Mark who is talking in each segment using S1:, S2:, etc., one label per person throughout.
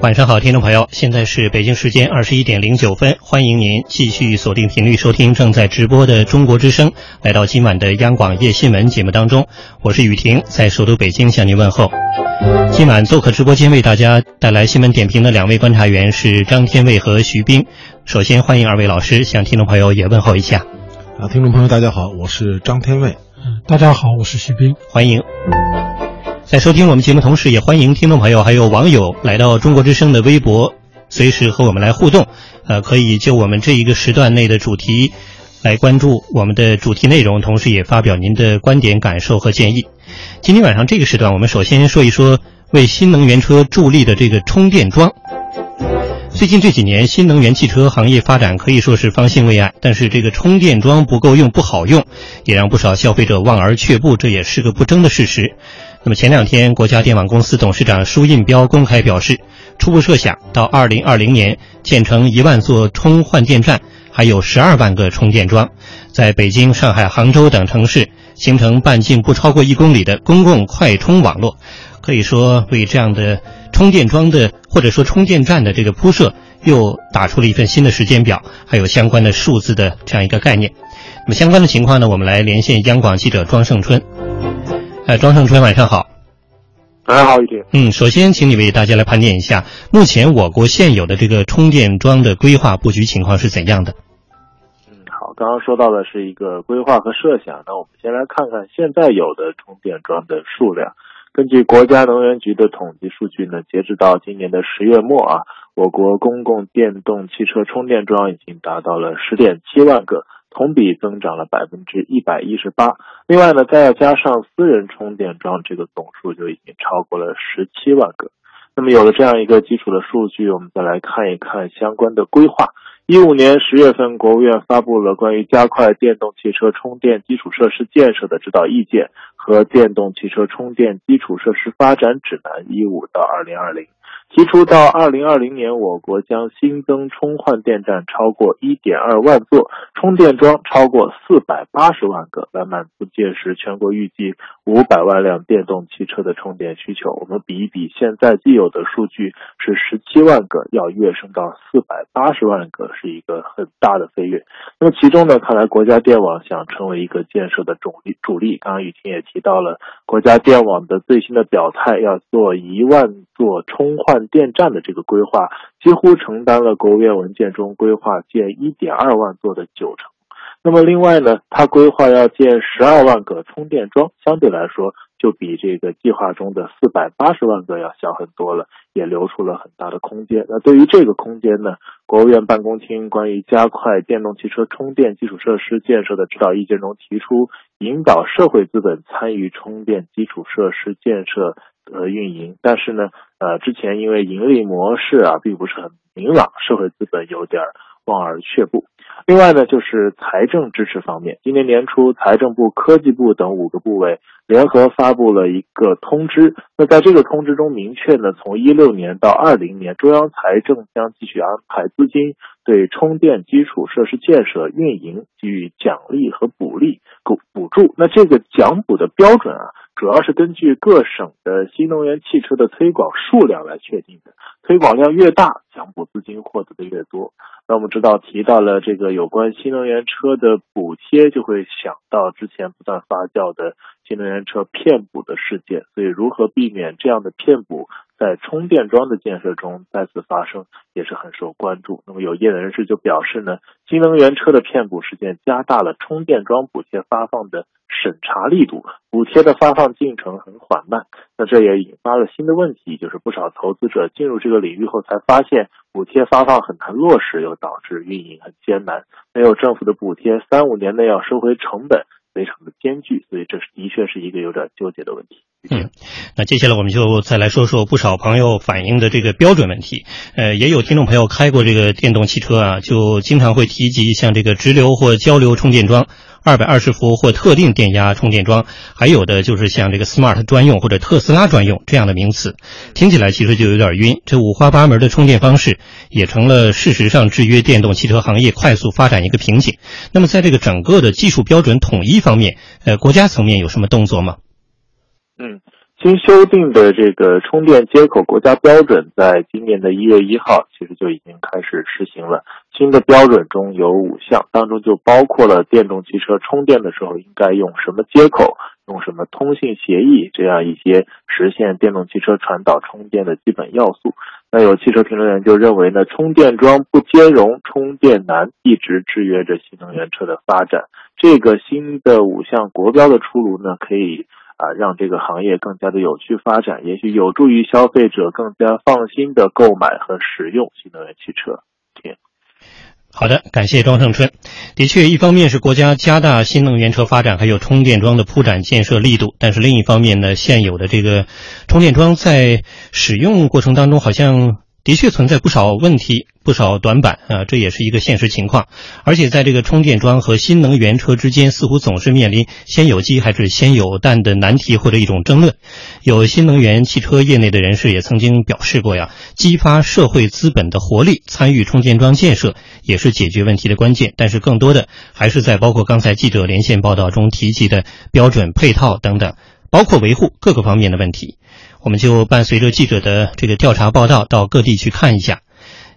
S1: 晚上好，听众朋友，现在是北京时间二十一点零九分，欢迎您继续锁定频率收听正在直播的中国之声，来到今晚的央广夜新闻节目当中，我是雨婷，在首都北京向您问候。今晚做客直播间为大家带来新闻点评的两位观察员是张天卫和徐斌，首先欢迎二位老师向听众朋友也问候一下。
S2: 啊，听众朋友大家好，我是张天卫。
S3: 嗯，大家好，我是徐斌，
S1: 欢迎。在收听我们节目同时，也欢迎听众朋友还有网友来到中国之声的微博，随时和我们来互动。呃，可以就我们这一个时段内的主题来关注我们的主题内容，同时也发表您的观点、感受和建议。今天晚上这个时段，我们首先说一说为新能源车助力的这个充电桩。最近这几年，新能源汽车行业发展可以说是方兴未艾，但是这个充电桩不够用、不好用，也让不少消费者望而却步，这也是个不争的事实。那么前两天，国家电网公司董事长舒印彪公开表示，初步设想到二零二零年建成一万座充换电站，还有十二万个充电桩，在北京、上海、杭州等城市形成半径不超过一公里的公共快充网络，可以说为这样的充电桩的或者说充电站的这个铺设又打出了一份新的时间表，还有相关的数字的这样一个概念。那么相关的情况呢，我们来连线央广记者庄胜春。哎，庄胜春，晚上好。
S4: 晚上好，雨婷。
S1: 嗯，首先，请你为大家来盘点一下目前我国现有的这个充电桩的规划布局情况是怎样的。
S4: 嗯，好，刚刚说到的是一个规划和设想，那我们先来看看现在有的充电桩的数量。根据国家能源局的统计数据呢，截止到今年的十月末啊，我国公共电动汽车充电桩已经达到了十点七万个。同比增长了百分之一百一十八。另外呢，再要加上私人充电桩，这个总数就已经超过了十七万个。那么有了这样一个基础的数据，我们再来看一看相关的规划。一五年十月份，国务院发布了关于加快电动汽车充电基础设施建设的指导意见和电动汽车充电基础设施发展指南（一五到二零二零）。提出到二零二零年，我国将新增充换电站超过一点二万座，充电桩超过四百八十万个，来满足届时全国预计五百万辆电动汽车的充电需求。我们比一比，现在既有的数据是十七万个，要跃升到四百八十万个，是一个很大的飞跃。那么其中呢，看来国家电网想成为一个建设的主力主力。刚刚雨婷也提到了国家电网的最新的表态，要做一万座充换。电站的这个规划几乎承担了国务院文件中规划建一点二万座的九成。那么另外呢，它规划要建十二万个充电桩，相对来说就比这个计划中的四百八十万个要小很多了，也留出了很大的空间。那对于这个空间呢，国务院办公厅关于加快电动汽车充电基础设施建设的指导意见中提出，引导社会资本参与充电基础设施建设。呃，运营，但是呢，呃，之前因为盈利模式啊，并不是很明朗，社会资本有点望而却步。另外呢，就是财政支持方面，今年年初，财政部、科技部等五个部委联合发布了一个通知。那在这个通知中明确呢，从一六年到二零年，中央财政将继续安排资金对充电基础设施建设运营给予奖励和补励、补补助。那这个奖补的标准啊。主要是根据各省的新能源汽车的推广数量来确定的，推广量越大，奖补资金获得的越多。那我们知道提到了这个有关新能源车的补贴，就会想到之前不断发酵的新能源车骗补的事件，所以如何避免这样的骗补？在充电桩的建设中再次发生也是很受关注。那么有业内人士就表示呢，新能源车的骗补事件加大了充电桩补贴发放的审查力度，补贴的发放进程很缓慢。那这也引发了新的问题，就是不少投资者进入这个领域后才发现，补贴发放很难落实，又导致运营很艰难。没有政府的补贴，三五年内要收回成本。非常的艰巨，所以这是的确是一个有点纠结的问题。
S1: 嗯，那接下来我们就再来说说不少朋友反映的这个标准问题。呃，也有听众朋友开过这个电动汽车啊，就经常会提及像这个直流或交流充电桩。二百二十伏或特定电压充电桩，还有的就是像这个 smart 专用或者特斯拉专用这样的名词，听起来其实就有点晕。这五花八门的充电方式，也成了事实上制约电动汽车行业快速发展一个瓶颈。那么，在这个整个的技术标准统一方面，呃，国家层面有什么动作吗？
S4: 嗯。新修订的这个充电接口国家标准，在今年的一月一号，其实就已经开始实行了。新的标准中有五项，当中就包括了电动汽车充电的时候应该用什么接口，用什么通信协议，这样一些实现电动汽车传导充电的基本要素。那有汽车评论员就认为呢，充电桩不兼容、充电难，一直制约着新能源车的发展。这个新的五项国标的出炉呢，可以。啊，让这个行业更加的有序发展，也许有助于消费者更加放心的购买和使用新能源汽车。
S1: 好的，感谢庄胜春。的确，一方面是国家加大新能源车发展，还有充电桩的铺展建设力度，但是另一方面呢，现有的这个充电桩在使用过程当中好像。的确存在不少问题，不少短板啊，这也是一个现实情况。而且在这个充电桩和新能源车之间，似乎总是面临先有鸡还是先有蛋的难题或者一种争论。有新能源汽车业内的人士也曾经表示过呀，激发社会资本的活力，参与充电桩建设也是解决问题的关键。但是更多的还是在包括刚才记者连线报道中提及的标准配套等等，包括维护各个方面的问题。我们就伴随着记者的这个调查报道，到各地去看一下。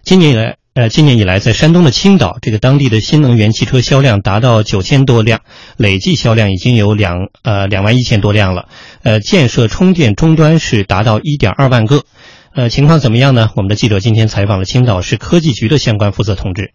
S1: 今年以来，呃，今年以来，在山东的青岛，这个当地的新能源汽车销量达到九千多辆，累计销量已经有两呃两万一千多辆了。呃，建设充电终端是达到一点二万个。呃，情况怎么样呢？我们的记者今天采访了青岛市科技局的相关负责同志。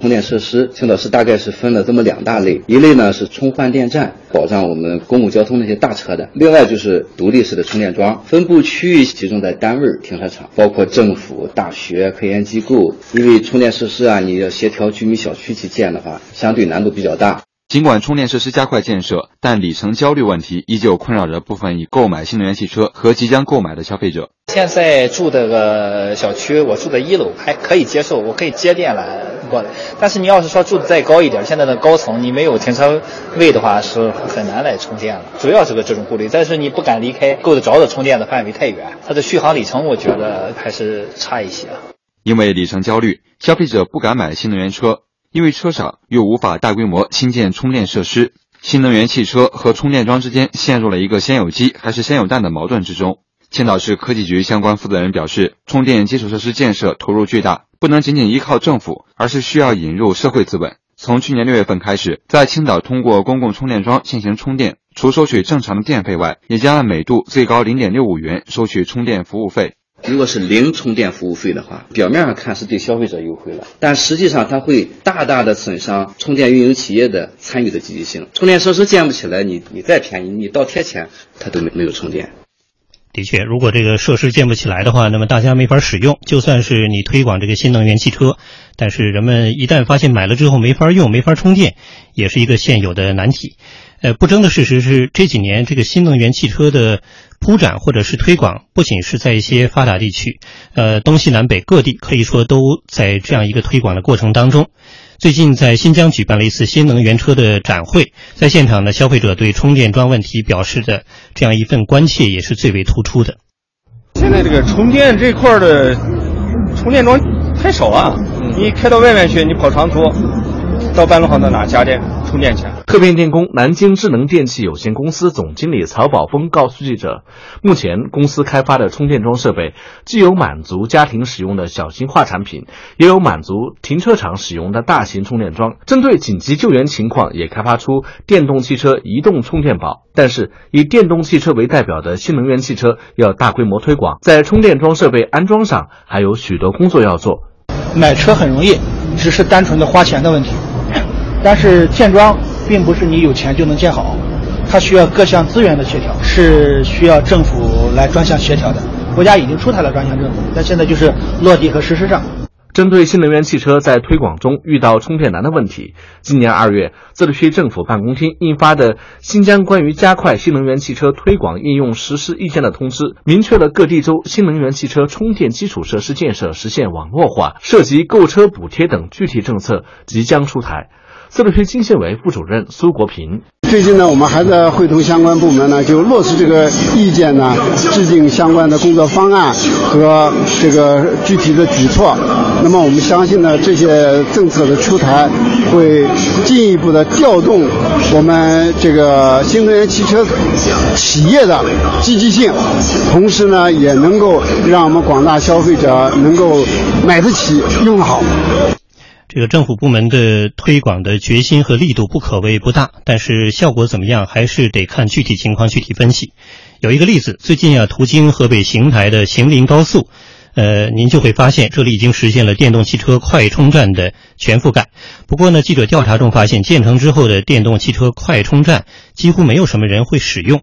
S5: 充电设施，青岛市大概是分了这么两大类，一类呢是充换电站，保障我们公共交通那些大车的；另外就是独立式的充电桩，分布区域集中在单位、停车场，包括政府、大学、科研机构。因为充电设施啊，你要协调居民小区去建的话，相对难度比较大。
S6: 尽管充电设施加快建设，但里程焦虑问题依旧困扰着部分已购买新能源汽车和即将购买的消费者。
S7: 现在住这个小区，我住在一楼，还可以接受，我可以接电了过来。但是你要是说住的再高一点，现在的高层你没有停车位的话，是很难来充电了。主要是个这种顾虑，但是你不敢离开够得着的充电的范围太远，它的续航里程我觉得还是差一些。
S6: 因为里程焦虑，消费者不敢买新能源车。因为车少又无法大规模新建充电设施，新能源汽车和充电桩之间陷入了一个先有鸡还是先有蛋的矛盾之中。青岛市科技局相关负责人表示，充电基础设施建设投入巨大，不能仅仅依靠政府，而是需要引入社会资本。从去年六月份开始，在青岛通过公共充电桩进行充电，除收取正常的电费外，也将按每度最高零点六五元收取充电服务费。
S5: 如果是零充电服务费的话，表面上看是对消费者优惠了，但实际上它会大大的损伤充电运营企业的参与的积极性。充电设施建不起来，你你再便宜，你倒贴钱，它都没没有充电。
S1: 的确，如果这个设施建不起来的话，那么大家没法使用。就算是你推广这个新能源汽车，但是人们一旦发现买了之后没法用、没法充电，也是一个现有的难题。呃，不争的事实是，这几年这个新能源汽车的铺展或者是推广，不仅是在一些发达地区，呃，东西南北各地可以说都在这样一个推广的过程当中。最近在新疆举办了一次新能源车的展会，在现场呢，消费者对充电桩问题表示的这样一份关切也是最为突出的。
S8: 现在这个充电这块的充电桩太少了，你开到外面去，你跑长途。到半路上到哪家电充电去？
S9: 特变电工南京智能电器有限公司总经理曹宝峰告诉记者，目前公司开发的充电桩设备既有满足家庭使用的小型化产品，也有满足停车场使用的大型充电桩。针对紧急救援情况，也开发出电动汽车移动充电宝。但是，以电动汽车为代表的新能源汽车要大规模推广，在充电桩设备安装上还有许多工作要做。
S10: 买车很容易，只是单纯的花钱的问题。但是建桩并不是你有钱就能建好，它需要各项资源的协调，是需要政府来专项协调的。国家已经出台了专项政策，但现在就是落地和实施上。
S9: 针对新能源汽车在推广中遇到充电难的问题，今年二月，自治区政府办公厅印发的《新疆关于加快新能源汽车推广应用实施意见》的通知，明确了各地州新能源汽车充电基础设施建设实现网络化，涉及购车补贴等具体政策即将出台。自治区经信委副主任苏国平，
S11: 最近呢，我们还在会同相关部门呢，就落实这个意见呢，制定相关的工作方案和这个具体的举措。那么我们相信呢，这些政策的出台会进一步的调动我们这个新能源汽车企业的积极性，同时呢，也能够让我们广大消费者能够买得起、用得好。
S1: 这个政府部门的推广的决心和力度不可谓不大，但是效果怎么样，还是得看具体情况具体分析。有一个例子，最近啊，途经河北邢台的邢林高速，呃，您就会发现这里已经实现了电动汽车快充站的全覆盖。不过呢，记者调查中发现，建成之后的电动汽车快充站几乎没有什么人会使用。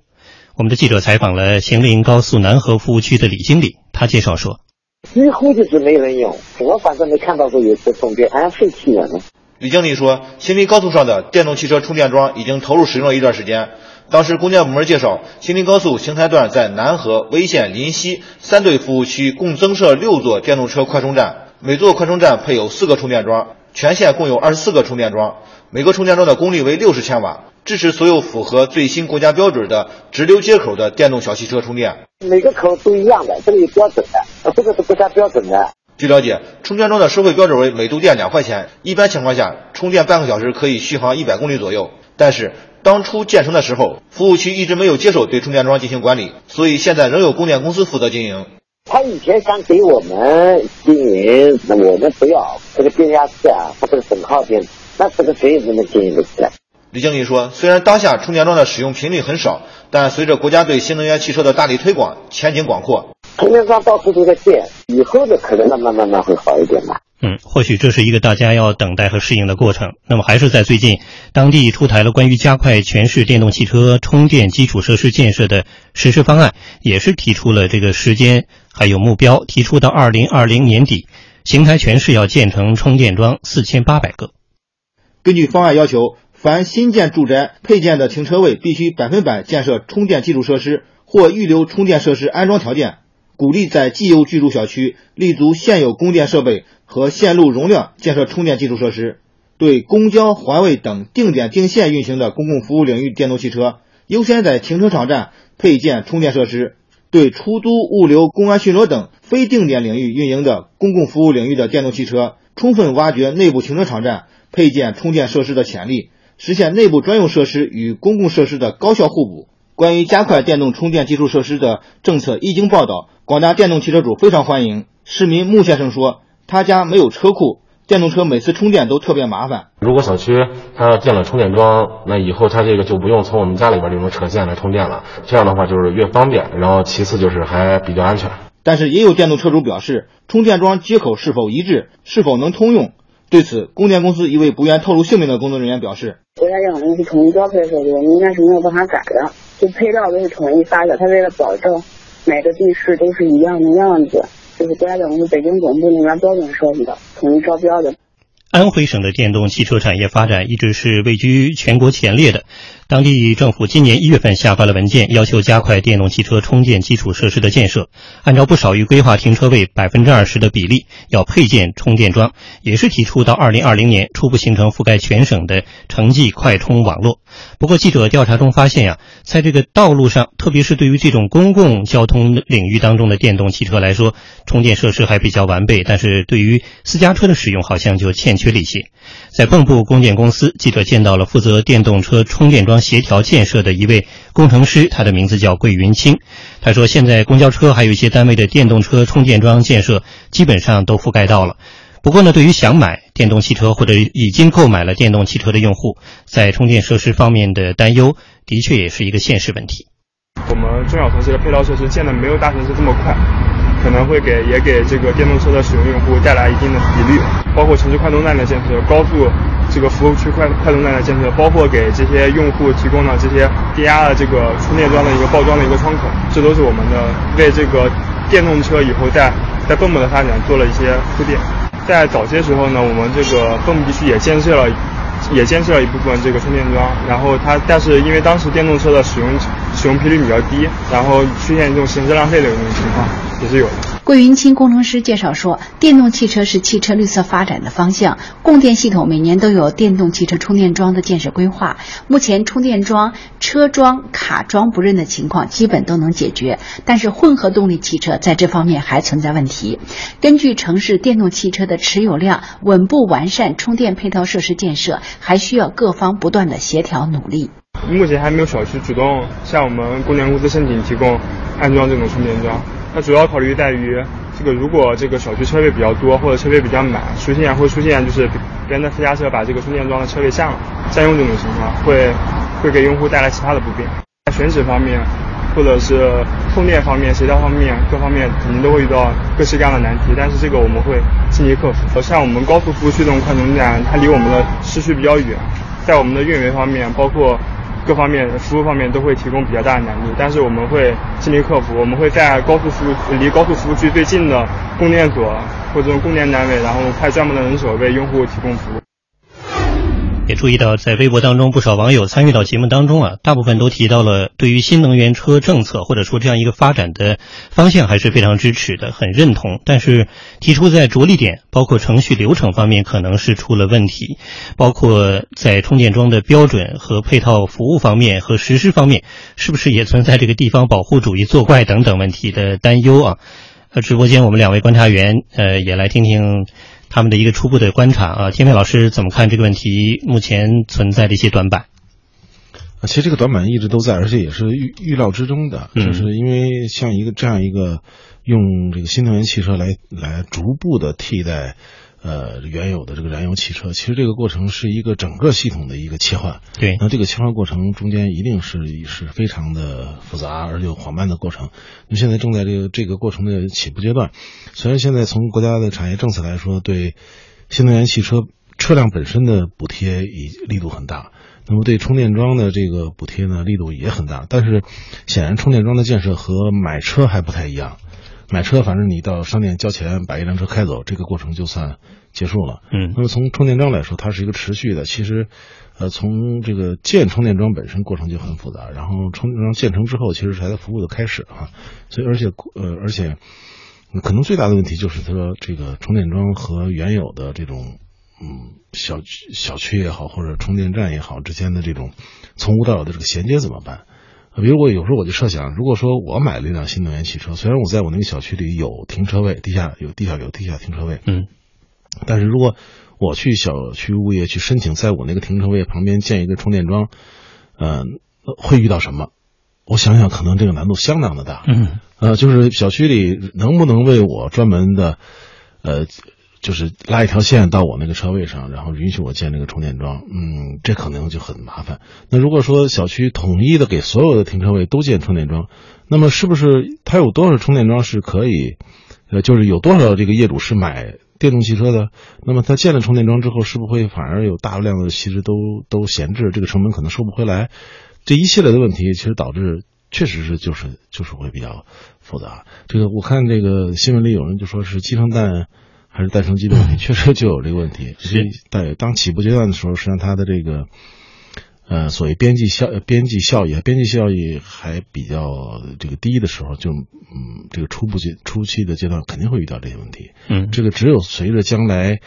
S1: 我们的记者采访了邢林高速南河服务区的李经理，他介绍说。
S12: 几乎就是没人用，我反正没看到过有车充电，哎，废弃了呢。
S13: 李经理说，新林高速上的电动汽车充电桩已经投入使用了一段时间。当时供电部门介绍，新林高速邢台段在南河、威县、临西三对服务区共增设六座电动车快充站，每座快充站配有四个充电桩，全线共有二十四个充电桩，每个充电桩的功率为六十千瓦。支持所有符合最新国家标准的直流接口的电动小汽车充电。
S12: 每个口都一样的，这个有标准的，啊，这个是国家标准的。
S13: 据了解，充电桩的收费标准为每度电两块钱，一般情况下，充电半个小时可以续航一百公里左右。但是当初建成的时候，服务区一直没有接手对充电桩进行管理，所以现在仍有供电公司负责经营。
S12: 他以前想给我们经营，那我们不要这个变压器啊，或者是整号电，那这个谁也不能经营得起来。
S13: 李经理说：“虽然当下充电桩的使用频率很少，但随着国家对新能源汽车的大力推广，前景广阔。
S12: 充电桩到处都在建，以后的可能慢慢慢慢会好一点吧。
S1: 嗯，或许这是一个大家要等待和适应的过程。那么，还是在最近，当地出台了关于加快全市电动汽车充电基础设施建设的实施方案，也是提出了这个时间还有目标，提出到二零二零年底，邢台全市要建成充电桩四千八百个。
S13: 根据方案要求。”凡新建住宅配建的停车位，必须百分百建设充电基础设施或预留充电设施安装条件。鼓励在既有居住小区立足现有供电设备和线路容量建设充电基础设施。对公交、环卫等定点定线运行的公共服务领域电动汽车，优先在停车场站配建充电设施。对出租、物流、公安巡逻等非定点领域运营的公共服务领域的电动汽车，充分挖掘内部停车场站配建充电设施的潜力。实现内部专用设施与公共设施的高效互补。关于加快电动充电基础设施的政策一经报道，广大电动汽车主非常欢迎。市民穆先生说：“他家没有车库，电动车每次充电都特别麻烦。
S14: 如果小区他建了充电桩，那以后他这个就不用从我们家里边这种扯线来充电了。这样的话就是越方便，然后其次就是还比较安全。”
S13: 但是也有电动车主表示，充电桩接口是否一致，是否能通用？对此，供电公司一位不愿透露姓名的工作人员表示：“
S15: 国家电网公司统一标配的时候，我们应该是没有办法改的，就配料都是统一发的。他为了保证每个地市都是一样的样子，就是国家电网公司北京总部那边标准设计的，统一招标的。”
S1: 安徽省的电动汽车产业发展一直是位居全国前列的。当地政府今年一月份下发了文件，要求加快电动汽车充电基础设施的建设，按照不少于规划停车位百分之二十的比例，要配建充电桩，也是提出到二零二零年初步形成覆盖全省的城际快充网络。不过，记者调查中发现呀，在这个道路上，特别是对于这种公共交通领域当中的电动汽车来说，充电设施还比较完备，但是对于私家车的使用，好像就欠缺了一些。在蚌埠供电公司，记者见到了负责电动车充电桩协调建设的一位工程师，他的名字叫桂云清。他说，现在公交车还有一些单位的电动车充电桩建设基本上都覆盖到了。不过呢，对于想买电动汽车或者已经购买了电动汽车的用户，在充电设施方面的担忧，的确也是一个现实问题。
S16: 我们中小城市的配套设施建的没有大城市这么快。可能会给也给这个电动车的使用用户带来一定的疑虑，包括城市快充站的建设、高速这个服务区快快充站的建设，包括给这些用户提供的这些低压的这个充电桩的一个包装的一个窗口，这都是我们的为这个电动车以后在在蚌埠的发展做了一些铺垫。在早些时候呢，我们这个蚌埠地区也建设了也建设了一部分这个充电桩，然后它但是因为当时电动车的使用使用频率比较低，然后出现这种闲置浪费的这种情况。也是有的。
S17: 桂云清工程师介绍说，电动汽车是汽车绿色发展的方向，供电系统每年都有电动汽车充电桩的建设规划。目前充电桩车桩卡桩不认的情况基本都能解决，但是混合动力汽车在这方面还存在问题。根据城市电动汽车的持有量，稳步完善充电配套设施建设，还需要各方不断的协调努力。
S16: 目前还没有小区主动向我们供电公司申请提供安装这种充电桩。那主要考虑在于，这个如果这个小区车位比较多或者车位比较满，出现会出现就是别人的私家车把这个充电桩的车位占了，占用这种情况，会会给用户带来其他的不便。在选址方面，或者是充电方面、协调方面各方面，肯定都会遇到各式各样的难题。但是这个我们会积极克服。像我们高速服务区这种快充站，它离我们的市区比较远，在我们的运维方面，包括。各方面服务方面都会提供比较大的难度，但是我们会尽力克服。我们会在高速服务离高速服务区最近的供电所或者供电单位，然后派专门的人手为用户提供服务。
S1: 也注意到，在微博当中，不少网友参与到节目当中啊，大部分都提到了对于新能源车政策或者说这样一个发展的方向还是非常支持的，很认同。但是提出在着力点，包括程序流程方面可能是出了问题，包括在充电桩的标准和配套服务方面和实施方面，是不是也存在这个地方保护主义作怪等等问题的担忧啊？呃，直播间我们两位观察员，呃，也来听听。他们的一个初步的观察啊，天佩老师怎么看这个问题？目前存在的一些短板。
S2: 其实这个短板一直都在，而且也是预预料之中的，就是因为像一个这样一个用这个新能源汽车来来逐步的替代。呃，原有的这个燃油汽车，其实这个过程是一个整个系统的一个切换。
S1: 对，
S2: 那这个切换过程中间一定是是非常的复杂而又缓慢的过程。那现在正在这个这个过程的起步阶段。虽然现在从国家的产业政策来说，对新能源汽车车辆本身的补贴已力度很大，那么对充电桩的这个补贴呢力度也很大。但是显然充电桩的建设和买车还不太一样。买车，反正你到商店交钱，把一辆车开走，这个过程就算结束了。
S1: 嗯，
S2: 那么从充电桩来说，它是一个持续的。其实，呃，从这个建充电桩本身过程就很复杂，然后充电桩建成之后，其实才在服务的开始啊。所以，而且，呃，而且，可能最大的问题就是说，这个充电桩和原有的这种，嗯，小小区也好，或者充电站也好之间的这种从无到有的这个衔接怎么办？比如我有时候我就设想，如果说我买了一辆新能源汽车，虽然我在我那个小区里有停车位，地下有地下有地下停车位，
S1: 嗯，
S2: 但是如果我去小区物业去申请，在我那个停车位旁边建一个充电桩，嗯，会遇到什么？我想想，可能这个难度相当的大，
S1: 嗯，
S2: 呃，就是小区里能不能为我专门的，呃。就是拉一条线到我那个车位上，然后允许我建这个充电桩，嗯，这可能就很麻烦。那如果说小区统一的给所有的停车位都建充电桩，那么是不是它有多少充电桩是可以，呃，就是有多少这个业主是买电动汽车的？那么他建了充电桩之后，是不是会反而有大量的其实都都闲置，这个成本可能收不回来？这一系列的问题，其实导致确实是就是就是会比较复杂。这个我看这个新闻里有人就说是集成蛋。还是诞生机的问题，确实就有这个问题。所以在当起步阶段的时候，实际上它的这个，呃，所谓边际效边际效益、边际效益还比较这个低的时候，就嗯，这个初步阶初期的阶段肯定会遇到这些问题。
S1: 嗯，
S2: 这个只有随着将来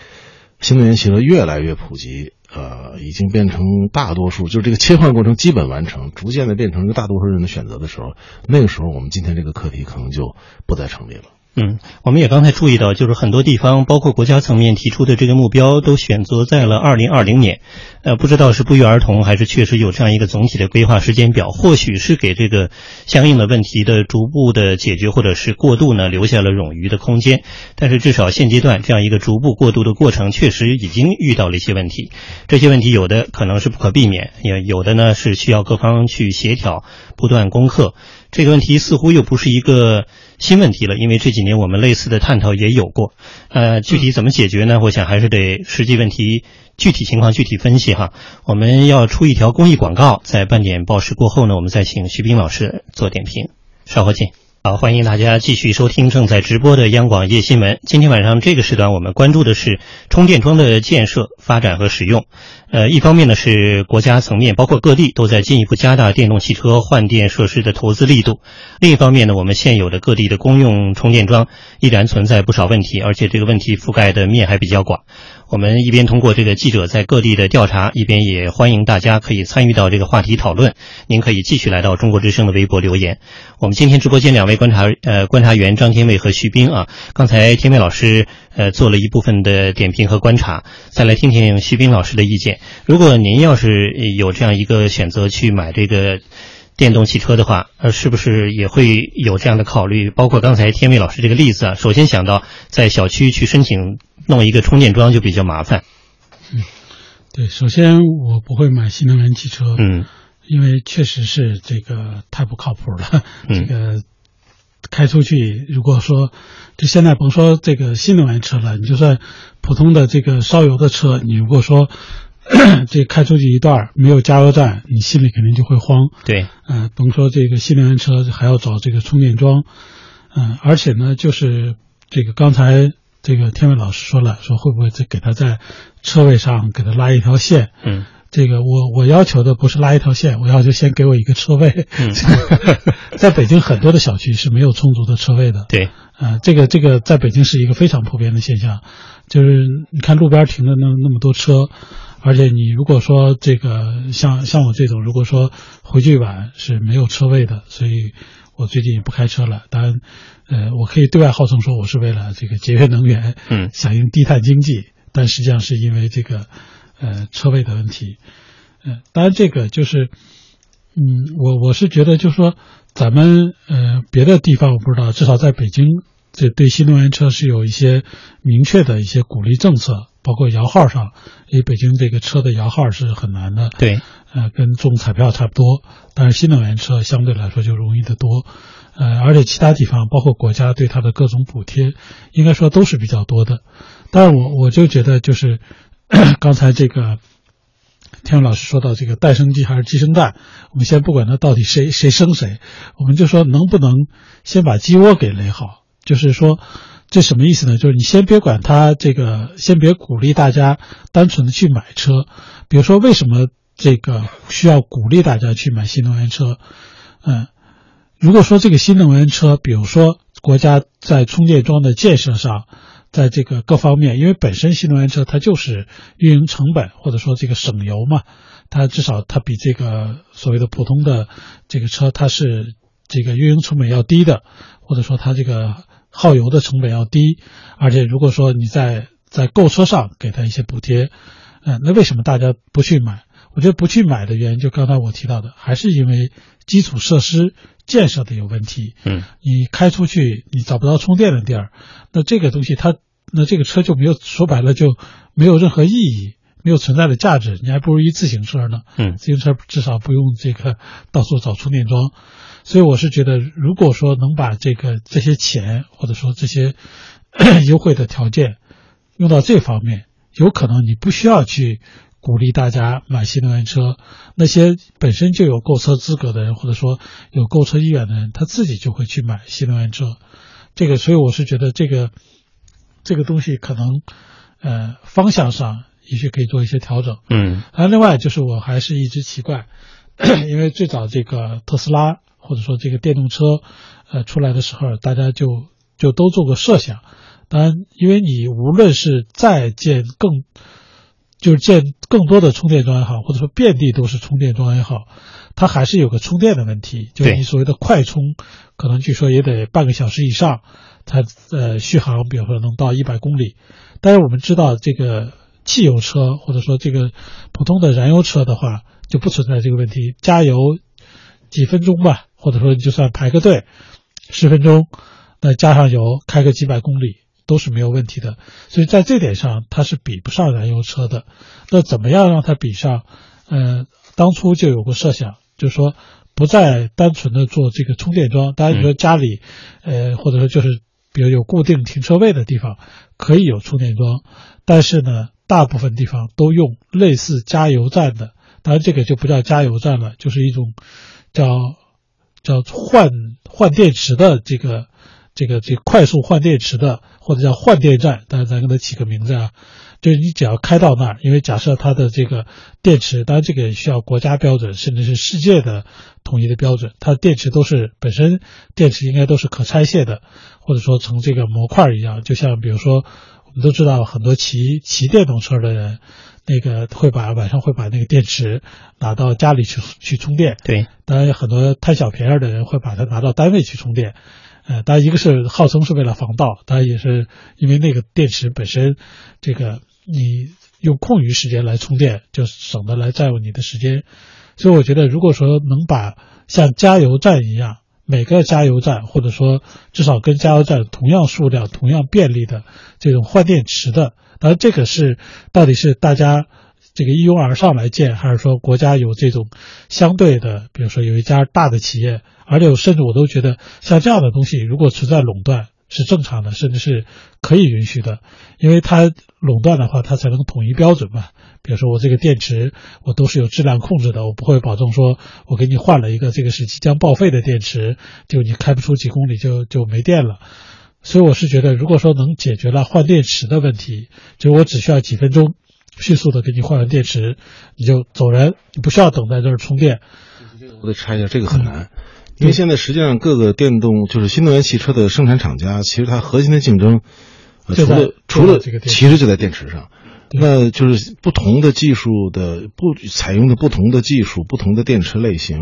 S2: 新能源汽车越来越普及，呃，已经变成大多数，就是这个切换过程基本完成，逐渐的变成一个大多数人的选择的时候，那个时候我们今天这个课题可能就不再成立了。
S1: 嗯，我们也刚才注意到，就是很多地方，包括国家层面提出的这个目标，都选择在了二零二零年。呃，不知道是不约而同，还是确实有这样一个总体的规划时间表，或许是给这个相应的问题的逐步的解决，或者是过渡呢，留下了冗余的空间。但是至少现阶段这样一个逐步过渡的过程，确实已经遇到了一些问题。这些问题有的可能是不可避免，也有的呢是需要各方去协调，不断攻克。这个问题似乎又不是一个新问题了，因为这几年我们类似的探讨也有过。呃，具体怎么解决呢？我想还是得实际问题具体情况具体分析哈。我们要出一条公益广告，在半点报时过后呢，我们再请徐斌老师做点评。稍后见。好，欢迎大家继续收听正在直播的央广夜新闻。今天晚上这个时段，我们关注的是充电桩的建设、发展和使用。呃，一方面呢是国家层面，包括各地都在进一步加大电动汽车换电设施的投资力度；另一方面呢，我们现有的各地的公用充电桩依然存在不少问题，而且这个问题覆盖的面还比较广。我们一边通过这个记者在各地的调查，一边也欢迎大家可以参与到这个话题讨论。您可以继续来到中国之声的微博留言。我们今天直播间两位观察呃观察员张天卫和徐斌啊，刚才天卫老师呃做了一部分的点评和观察，再来听听徐斌老师的意见。如果您要是有这样一个选择去买这个电动汽车的话，呃，是不是也会有这样的考虑？包括刚才天卫老师这个例子啊，首先想到在小区去申请弄一个充电桩就比较麻烦。
S3: 嗯，对，首先我不会买新能源汽车，
S1: 嗯，
S3: 因为确实是这个太不靠谱了，
S1: 嗯
S3: 这个。开出去，如果说就现在甭说这个新能源车了，你就算普通的这个烧油的车，你如果说 这开出去一段没有加油站，你心里肯定就会慌。
S1: 对，
S3: 嗯、甭说这个新能源车，还要找这个充电桩，嗯、而且呢，就是这个刚才这个天伟老师说了，说会不会再给他在车位上给他拉一条线？
S1: 嗯。
S3: 这个我我要求的不是拉一条线，我要求先给我一个车位。
S1: 嗯
S3: 在北京很多的小区是没有充足的车位的。
S1: 对，
S3: 呃，这个这个在北京是一个非常普遍的现象，就是你看路边停的那那么多车，而且你如果说这个像像我这种，如果说回去晚是没有车位的，所以我最近也不开车了。当然，呃，我可以对外号称说我是为了这个节约能源，
S1: 嗯，
S3: 响应低碳经济，但实际上是因为这个呃车位的问题。呃，当然这个就是，嗯，我我是觉得就是说，咱们呃别的地方我不知道，至少在北京，这对新能源车是有一些明确的一些鼓励政策，包括摇号上，因为北京这个车的摇号是很难的，
S1: 对，
S3: 呃，跟中彩票差不多，但是新能源车相对来说就容易得多，呃，而且其他地方包括国家对它的各种补贴，应该说都是比较多的，但是我我就觉得就是 刚才这个。天文老师说到这个蛋生鸡还是鸡生蛋，我们先不管它到底谁谁生谁，我们就说能不能先把鸡窝给垒好。就是说，这什么意思呢？就是你先别管它这个，先别鼓励大家单纯的去买车。比如说，为什么这个需要鼓励大家去买新能源车？嗯，如果说这个新能源车，比如说国家在充电桩的建设上。在这个各方面，因为本身新能源车它就是运营成本或者说这个省油嘛，它至少它比这个所谓的普通的这个车它是这个运营成本要低的，或者说它这个耗油的成本要低，而且如果说你在在购车上给他一些补贴，嗯，那为什么大家不去买？我觉得不去买的原因，就刚才我提到的，还是因为基础设施建设的有问题。
S1: 嗯，
S3: 你开出去你找不到充电的地儿，那这个东西它，那这个车就没有说白了就没有任何意义，没有存在的价值。你还不如一自行车呢。
S1: 嗯，
S3: 自行车至少不用这个到处找充电桩。所以我是觉得，如果说能把这个这些钱或者说这些 优惠的条件用到这方面，有可能你不需要去。鼓励大家买新能源车，那些本身就有购车资格的人，或者说有购车意愿的人，他自己就会去买新能源车。这个，所以我是觉得这个这个东西可能呃方向上也许可以做一些调整。
S1: 嗯，
S3: 啊，另外就是我还是一直奇怪，因为最早这个特斯拉或者说这个电动车呃出来的时候，大家就就都做过设想。当然，因为你无论是再建更就是建更多的充电桩也好，或者说遍地都是充电桩也好，它还是有个充电的问题。就是你所谓的快充，可能据说也得半个小时以上，才呃续航，比如说能到一百公里。但是我们知道，这个汽油车或者说这个普通的燃油车的话，就不存在这个问题，加油几分钟吧，或者说你就算排个队十分钟，那加上油开个几百公里。都是没有问题的，所以在这点上它是比不上燃油车的。那怎么样让它比上？呃，当初就有过设想，就是说不再单纯的做这个充电桩。当然，你说家里，呃，或者说就是比如有固定停车位的地方可以有充电桩，但是呢，大部分地方都用类似加油站的。当然，这个就不叫加油站了，就是一种叫叫换换电池的这个这个这快速换电池的，或者叫换电站，但是咱给它起个名字啊。就是你只要开到那儿，因为假设它的这个电池，当然这个也需要国家标准，甚至是世界的统一的标准。它的电池都是本身电池应该都是可拆卸的，或者说成这个模块一样。就像比如说，我们都知道很多骑骑电动车的人，那个会把晚上会把那个电池拿到家里去去充电。
S1: 对，
S3: 当然很多贪小便宜的人会把它拿到单位去充电。呃，当然一个是号称是为了防盗，当然也是因为那个电池本身这个。你用空余时间来充电，就省得来占用你的时间。所以我觉得，如果说能把像加油站一样，每个加油站或者说至少跟加油站同样数量、同样便利的这种换电池的，当然这个是到底是大家这个一拥而上来建，还是说国家有这种相对的，比如说有一家大的企业，而且甚至我都觉得像这样的东西，如果存在垄断。是正常的，甚至是可以允许的，因为它垄断的话，它才能统一标准嘛。比如说，我这个电池我都是有质量控制的，我不会保证说我给你换了一个这个是即将报废的电池，就你开不出几公里就就没电了。所以我是觉得，如果说能解决了换电池的问题，就我只需要几分钟，迅速的给你换完电池，你就走人，你不需要等在这儿充电。
S2: 我得插一下，这个很难。因为现在实际上各个电动就是新能源汽车的生产厂家，其实它核心的竞争，除了除了其实就在电池上，那就是不同的技术的不采用的不同的技术，不同的电池类型，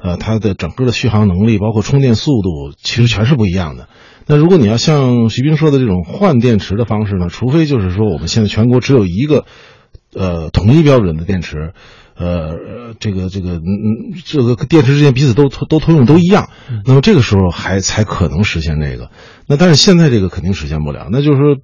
S2: 呃，它的整个的续航能力，包括充电速度，其实全是不一样的。那如果你要像徐斌说的这种换电池的方式呢，除非就是说我们现在全国只有一个，呃，统一标准的电池。呃，这个这个，嗯嗯，这个电池之间彼此都都通用都一样，那么这个时候还才可能实现这个。那但是现在这个肯定实现不了。那就是说，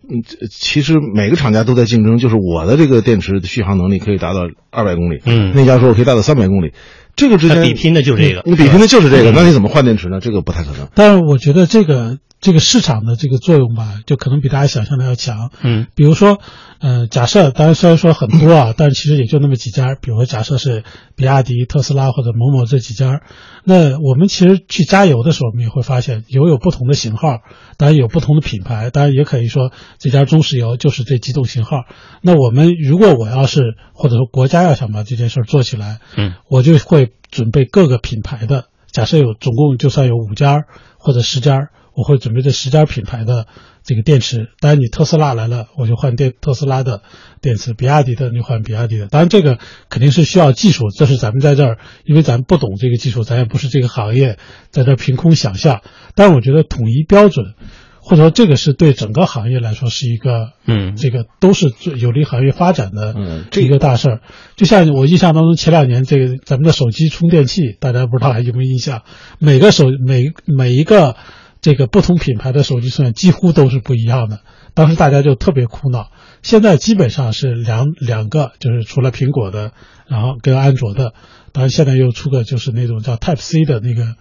S2: 其实每个厂家都在竞争，就是我的这个电池的续航能力可以达到二百公里，
S1: 嗯，
S2: 那家说我可以达到三百公里，这个之间
S1: 比拼的就是这个，
S2: 你比拼的就是这个，那你怎么换电池呢？这个不太可能。
S3: 但是我觉得这个。这个市场的这个作用吧，就可能比大家想象的要强。
S1: 嗯，
S3: 比如说，呃，假设，当然虽然说很多啊，但是其实也就那么几家。比如说，假设是比亚迪、特斯拉或者某某这几家，那我们其实去加油的时候，我们也会发现油有不同的型号，当然有不同的品牌，当然也可以说这家中石油就是这几种型号。那我们如果我要是或者说国家要想把这件事做起来，
S1: 嗯，
S3: 我就会准备各个品牌的。假设有总共就算有五家或者十家。我会准备这十家品牌的这个电池，当然你特斯拉来了，我就换电特斯拉的电池；比亚迪的就换比亚迪的。当然这个肯定是需要技术，这是咱们在这儿，因为咱不懂这个技术，咱也不是这个行业，在这凭空想象。但我觉得统一标准，或者说这个是对整个行业来说是一个，
S1: 嗯，
S3: 这个都是最有利行业发展的，
S2: 嗯，
S3: 一个大事儿。就像我印象当中，前两年这个咱们的手机充电器，大家不知道还有没有印象？每个手每每一个。这个不同品牌的手机算几乎都是不一样的，当时大家就特别苦恼。现在基本上是两两个，就是除了苹果的，然后跟安卓的，当然现在又出个就是那种叫 Type C 的那个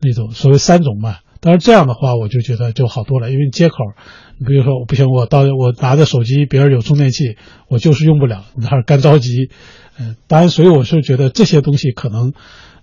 S3: 那种所谓三种嘛。当然这样的话，我就觉得就好多了，因为接口，你比如说我不行，我到我拿着手机，别人有充电器，我就是用不了，那是干着急。嗯，当然，所以我是觉得这些东西可能，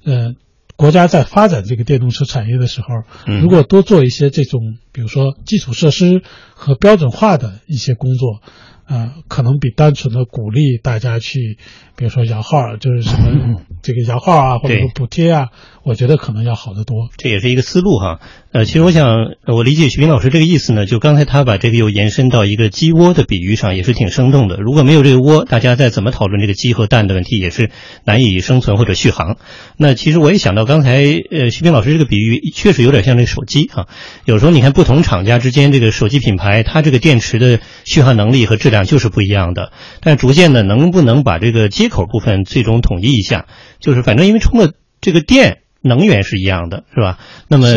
S3: 嗯。国家在发展这个电动车产业的时候，如果多做一些这种，比如说基础设施和标准化的一些工作。啊，可能比单纯的鼓励大家去，比如说摇号，就是什么这个摇号啊，或者说补贴啊，我觉得可能要好得多。
S1: 这也是一个思路哈。呃，其实我想，我理解徐斌老师这个意思呢，就刚才他把这个又延伸到一个鸡窝的比喻上，也是挺生动的。如果没有这个窝，大家再怎么讨论这个鸡和蛋的问题，也是难以生存或者续航。那其实我也想到，刚才呃徐斌老师这个比喻确实有点像这个手机啊。有时候你看不同厂家之间这个手机品牌，它这个电池的续航能力和质量。就是不一样的，但逐渐的能不能把这个接口部分最终统一一下？就是反正因为充的这个电能源是一样的，是吧？那么，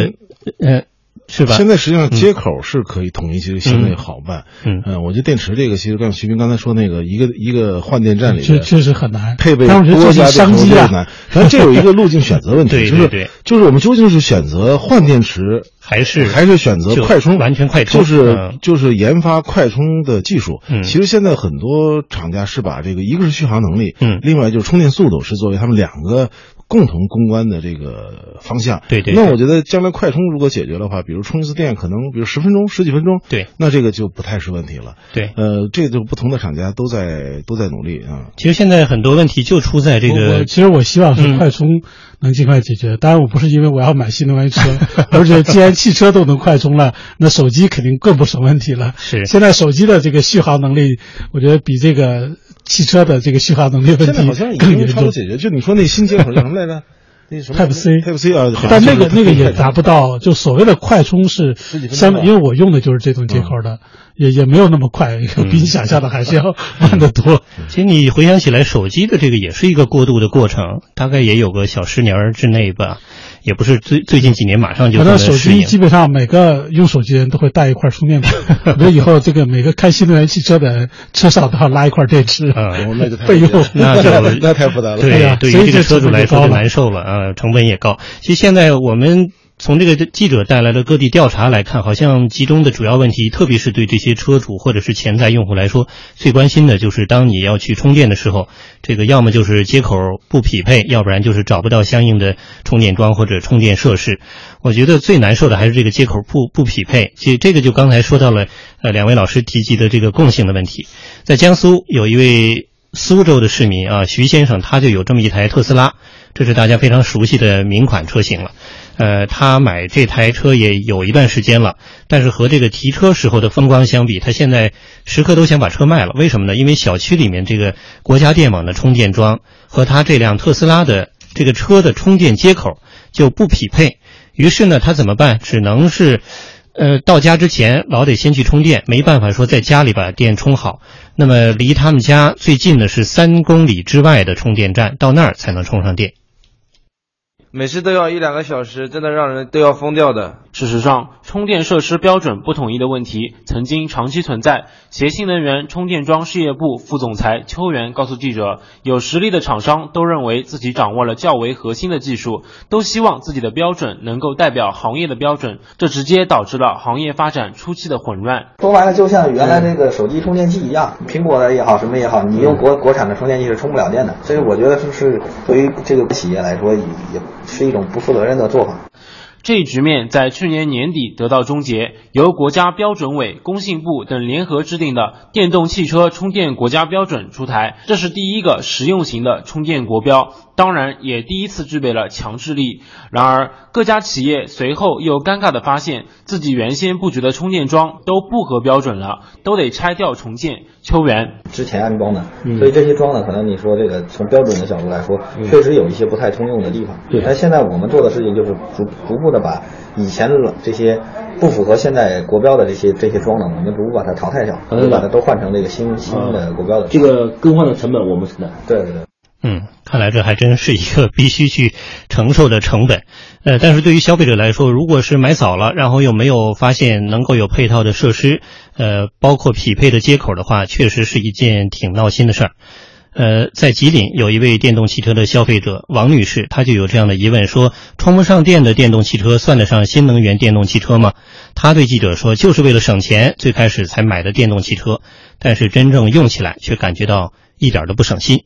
S1: 呃。是吧？
S2: 现在实际上接口是可以统一，其实相对好办。
S1: 嗯，
S2: 我觉得电池这个，其实像徐斌刚才说那个一个一个换电站里，
S3: 确确实很难
S2: 配备多家
S3: 商机
S2: 啊。难，反正这有一个路径选择问题，
S1: 就是
S2: 就是我们究竟是选择换电池，
S1: 还是
S2: 还是选择快充？
S1: 完全快充，
S2: 就是就是研发快充的技术。
S1: 嗯，
S2: 其实现在很多厂家是把这个一个是续航能力，
S1: 嗯，
S2: 另外就是充电速度是作为他们两个共同攻关的这个方向。
S1: 对对。
S2: 那我觉得将来快充如果解决的话，比如充一次电可能比如十分钟、十几分钟，
S1: 对，
S2: 那这个就不太是问题了。
S1: 对，
S2: 呃，这就不同的厂家都在都在努力啊。
S1: 其实现在很多问题就出在这个，
S3: 其实我希望是快充能尽快解决。当然，我不是因为我要买新能源车，而且既然汽车都能快充了，那手机肯定更不是问题了。
S1: 是，
S3: 现在手机的这个续航能力，我觉得比这个汽车的这个续航能力问题
S2: 现在好像已经差不多解决。就你说那新接口叫什么来着
S3: ？Type C
S2: Type C 啊，
S3: 但那个那个也达不到，就所谓的快充是相当，因为我用的就是这种接口的，也也没有那么快，比你想象的还是要慢得多。
S1: 其实你回想起来，手机的这个也是一个过渡的过程，大概也有个小十年之内吧。也不是最最近几年马上就。
S3: 我的手机基本上每个用手机人都会带一块充电板，那以后这个每个开新能源汽车的车上都要拉一块电池
S1: 啊，
S2: 那就
S3: 备用，
S1: 那就
S2: 那太复杂了。
S1: 对呀，对于这个车主来说就难受了啊，成本也高。其实现在我们。从这个记者带来的各地调查来看，好像集中的主要问题，特别是对这些车主或者是潜在用户来说，最关心的就是当你要去充电的时候，这个要么就是接口不匹配，要不然就是找不到相应的充电桩或者充电设施。我觉得最难受的还是这个接口不不匹配。其实这个就刚才说到了，呃，两位老师提及的这个共性的问题。在江苏有一位苏州的市民啊，徐先生，他就有这么一台特斯拉，这是大家非常熟悉的名款车型了。呃，他买这台车也有一段时间了，但是和这个提车时候的风光相比，他现在时刻都想把车卖了。为什么呢？因为小区里面这个国家电网的充电桩和他这辆特斯拉的这个车的充电接口就不匹配。于是呢，他怎么办？只能是，呃，到家之前老得先去充电，没办法说在家里把电充好。那么离他们家最近的是三公里之外的充电站，到那儿才能充上电。
S18: 每次都要一两个小时，真的让人都要疯掉的。
S19: 事实上，充电设施标准不统一的问题曾经长期存在。协新能源充电桩事业部副总裁邱元告诉记者，有实力的厂商都认为自己掌握了较为核心的技术，都希望自己的标准能够代表行业的标准，这直接导致了行业发展初期的混乱。
S20: 说白了，就像原来那个手机充电器一样，苹果的也好，什么也好，你用国国产的充电器是充不了电的。所以我觉得是是对于这个企业来说，也是一种不负责任的做法。
S19: 这一局面在去年年底得到终结，由国家标准委、工信部等联合制定的电动汽车充电国家标准出台，这是第一个实用型的充电国标，当然也第一次具备了强制力。然而，各家企业随后又尴尬地发现自己原先布局的充电桩都不合标准了，都得拆掉重建。邱元
S20: 之前安装的，所以这些桩呢，可能你说这个从标准的角度来说，确实有一些不太通用的地方。对但现在我们做的事情就是逐逐步的把以前的这些不符合现在国标的这些这些装呢，我们逐步把它淘汰掉，就把它都换成这个新新的国标的。
S21: 这个更换的成本我们承担。
S20: 对对对。
S1: 嗯，看来这还真是一个必须去承受的成本。呃，但是对于消费者来说，如果是买早了，然后又没有发现能够有配套的设施，呃，包括匹配的接口的话，确实是一件挺闹心的事儿。呃，在吉林有一位电动汽车的消费者王女士，她就有这样的疑问：说充不上电的电动汽车算得上新能源电动汽车吗？她对记者说，就是为了省钱，最开始才买的电动汽车，但是真正用起来却感觉到一点都不省心。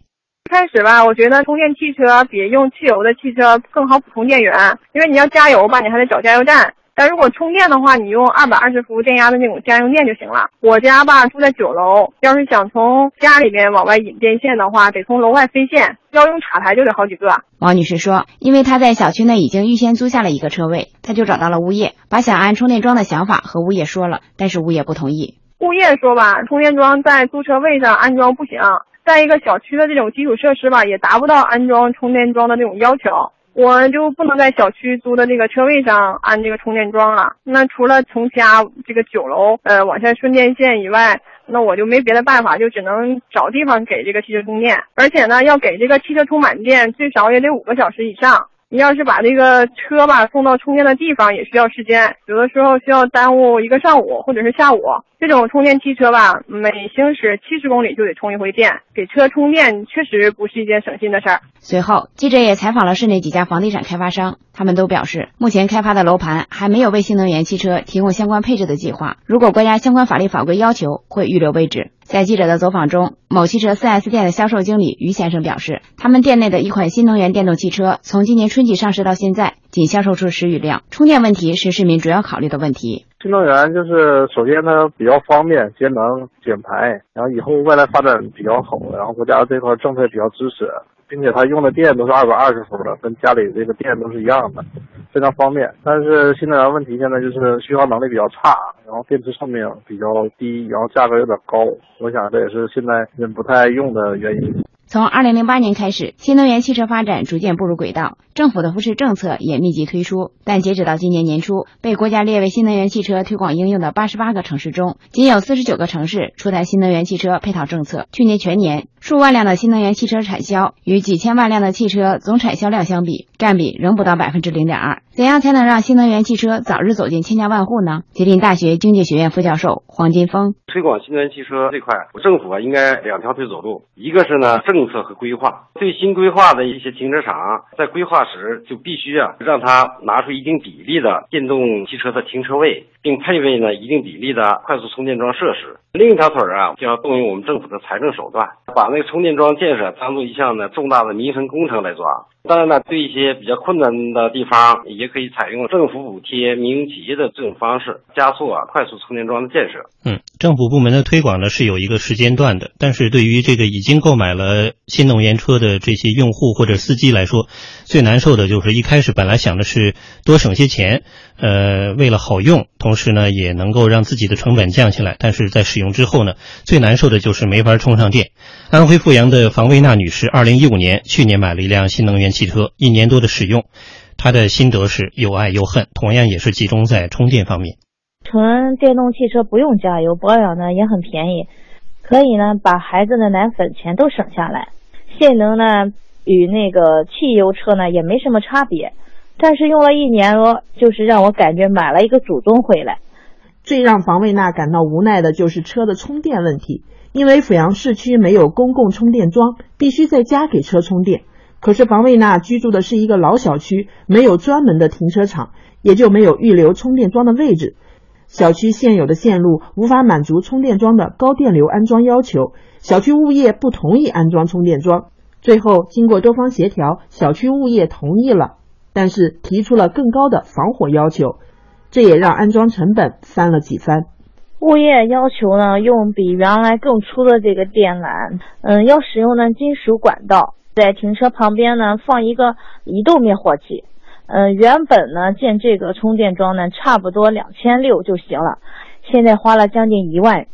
S22: 开始吧，我觉得充电汽车比用汽油的汽车更好补充电源，因为你要加油吧，你还得找加油站。但如果充电的话，你用二百二十伏电压的那种家用电就行了。我家吧住在九楼，要是想从家里面往外引电线的话，得从楼外飞线，要用插台就得好几个。
S23: 王女士说，因为她在小区内已经预先租下了一个车位，她就找到了物业，把想安充电桩的想法和物业说了，但是物业不同意。
S22: 物业说吧，充电桩在租车位上安装不行。在一个小区的这种基础设施吧，也达不到安装充电桩的这种要求，我就不能在小区租的这个车位上安这个充电桩了。那除了从家这个九楼呃往下顺电线以外，那我就没别的办法，就只能找地方给这个汽车充电。而且呢，要给这个汽车充满电，最少也得五个小时以上。你要是把这个车吧送到充电的地方，也需要时间，有的时候需要耽误一个上午或者是下午。这种充电汽车吧，每行驶七十公里就得充一回电，给车充电确实不是一件省心的事儿。
S23: 随后，记者也采访了市内几家房地产开发商，他们都表示，目前开发的楼盘还没有为新能源汽车提供相关配置的计划。如果国家相关法律法规要求，会预留位置。在记者的走访中，某汽车 4S 店的销售经理于先生表示，他们店内的一款新能源电动汽车从今年春季上市到现在，仅销售出十余辆。充电问题是市民主要考虑的问题。
S24: 新能源就是首先它比较方便、节能、减排，然后以后未来发展比较好，然后国家这块政策比较支持，并且它用的电都是二百二十伏的，跟家里这个电都是一样的，非常方便。但是新能源问题现在就是续航能力比较差，然后电池寿命比较低，然后价格有点高，我想这也是现在人不太用的原因。
S23: 从二零零八年开始，新能源汽车发展逐渐步入轨道，政府的扶持政策也密集推出。但截止到今年年初，被国家列为新能源汽车推广应用的八十八个城市中，仅有四十九个城市出台新能源汽车配套政策。去年全年，数万辆的新能源汽车产销，与几千万辆的汽车总产销量相比，占比仍不到百分之零点二。怎样才能让新能源汽车早日走进千家万户呢？吉林大学经济学院副教授黄金峰：
S25: 推广新能源汽车这块，政府啊应该两条腿走路，一个是呢政策和规划，对新规划的一些停车场，在规划时就必须啊让他拿出一定比例的电动汽车的停车位，并配备呢一定比例的快速充电桩设施。另一条腿啊，就要动用我们政府的财政手段，把那个充电桩建设当做一项呢重大的民生工程来抓。当然呢，对一些比较困难的地方，也可以采用政府补贴民营企业的这种方式，加速啊快速充电桩的建设。
S1: 嗯，政府部门的推广呢是有一个时间段的，但是对于这个已经购买了新能源车的这些用户或者司机来说，最难受的就是一开始本来想的是多省些钱，呃，为了好用，同时呢也能够让自己的成本降下来，但是在使用之后呢，最难受的就是没法充上电。安徽阜阳的房卫娜女士，二零一五年去年买了一辆新能源汽车，一年多的使用，她的心得是又爱又恨，同样也是集中在充电方面。
S26: 纯电动汽车不用加油，保养呢也很便宜，可以呢把孩子的奶粉钱都省下来，性能呢与那个汽油车呢也没什么差别，但是用了一年多，就是让我感觉买了一个祖宗回来。
S27: 最让房卫娜感到无奈的就是车的充电问题，因为阜阳市区没有公共充电桩，必须在家给车充电。可是房卫娜居住的是一个老小区，没有专门的停车场，也就没有预留充电桩的位置。小区现有的线路无法满足充电桩的高电流安装要求，小区物业不同意安装充电桩。最后经过多方协调，小区物业同意了，但是提出了更高的防火要求，这也让安装成本翻了几番。
S26: 物业要求呢，用比原来更粗的这个电缆，嗯，要使用呢金属管道，在停车旁边呢放一个移动灭火器。嗯，原本呢建这个充电桩呢，差不多两千六就行了，现在花了将近一万。